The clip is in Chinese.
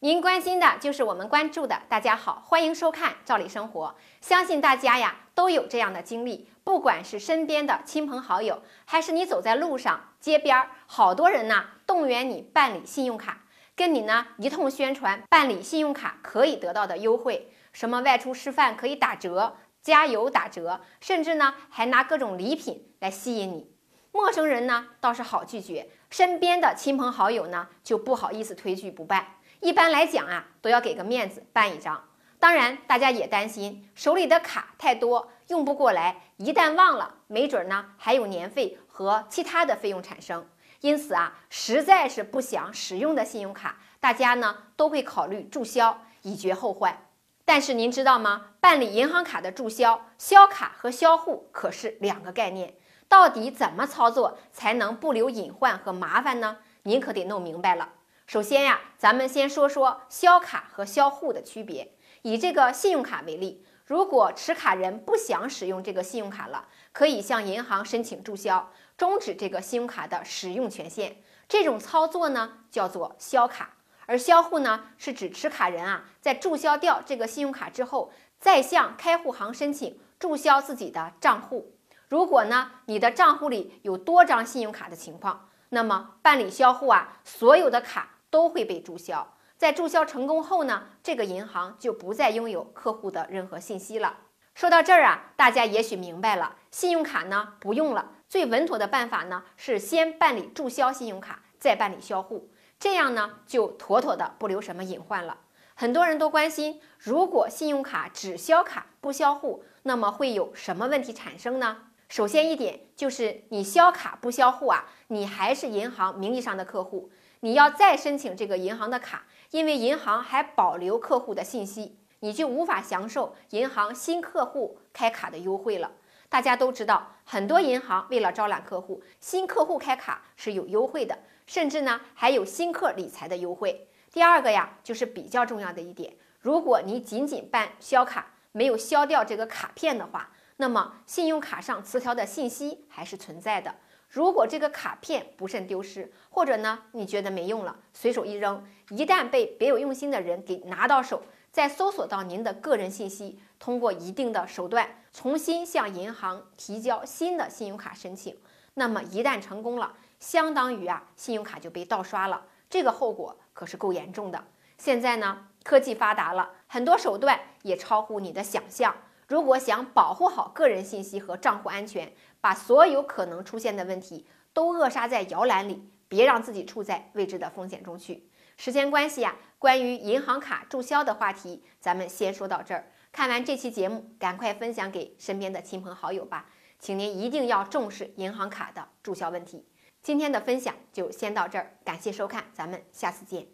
您关心的就是我们关注的。大家好，欢迎收看《赵理生活》。相信大家呀都有这样的经历，不管是身边的亲朋好友，还是你走在路上、街边儿，好多人呢动员你办理信用卡，跟你呢一通宣传办理信用卡可以得到的优惠，什么外出吃饭可以打折、加油打折，甚至呢还拿各种礼品来吸引你。陌生人呢倒是好拒绝，身边的亲朋好友呢就不好意思推拒不办。一般来讲啊，都要给个面子办一张。当然，大家也担心手里的卡太多用不过来，一旦忘了，没准呢还有年费和其他的费用产生。因此啊，实在是不想使用的信用卡，大家呢都会考虑注销，以绝后患。但是您知道吗？办理银行卡的注销、销卡和销户可是两个概念，到底怎么操作才能不留隐患和麻烦呢？您可得弄明白了。首先呀，咱们先说说销卡和销户的区别。以这个信用卡为例，如果持卡人不想使用这个信用卡了，可以向银行申请注销，终止这个信用卡的使用权限。这种操作呢叫做销卡，而销户呢是指持卡人啊在注销掉这个信用卡之后，再向开户行申请注销自己的账户。如果呢你的账户里有多张信用卡的情况，那么办理销户啊，所有的卡。都会被注销，在注销成功后呢，这个银行就不再拥有客户的任何信息了。说到这儿啊，大家也许明白了，信用卡呢不用了，最稳妥的办法呢是先办理注销信用卡，再办理销户，这样呢就妥妥的不留什么隐患了。很多人都关心，如果信用卡只销卡不销户，那么会有什么问题产生呢？首先一点就是你销卡不销户啊，你还是银行名义上的客户。你要再申请这个银行的卡，因为银行还保留客户的信息，你就无法享受银行新客户开卡的优惠了。大家都知道，很多银行为了招揽客户，新客户开卡是有优惠的，甚至呢还有新客理财的优惠。第二个呀，就是比较重要的一点，如果你仅仅办销卡，没有销掉这个卡片的话，那么信用卡上磁条的信息还是存在的。如果这个卡片不慎丢失，或者呢你觉得没用了，随手一扔，一旦被别有用心的人给拿到手，再搜索到您的个人信息，通过一定的手段重新向银行提交新的信用卡申请，那么一旦成功了，相当于啊信用卡就被盗刷了，这个后果可是够严重的。现在呢科技发达了，很多手段也超乎你的想象。如果想保护好个人信息和账户安全，把所有可能出现的问题都扼杀在摇篮里，别让自己处在未知的风险中去。时间关系啊，关于银行卡注销的话题，咱们先说到这儿。看完这期节目，赶快分享给身边的亲朋好友吧，请您一定要重视银行卡的注销问题。今天的分享就先到这儿，感谢收看，咱们下次见。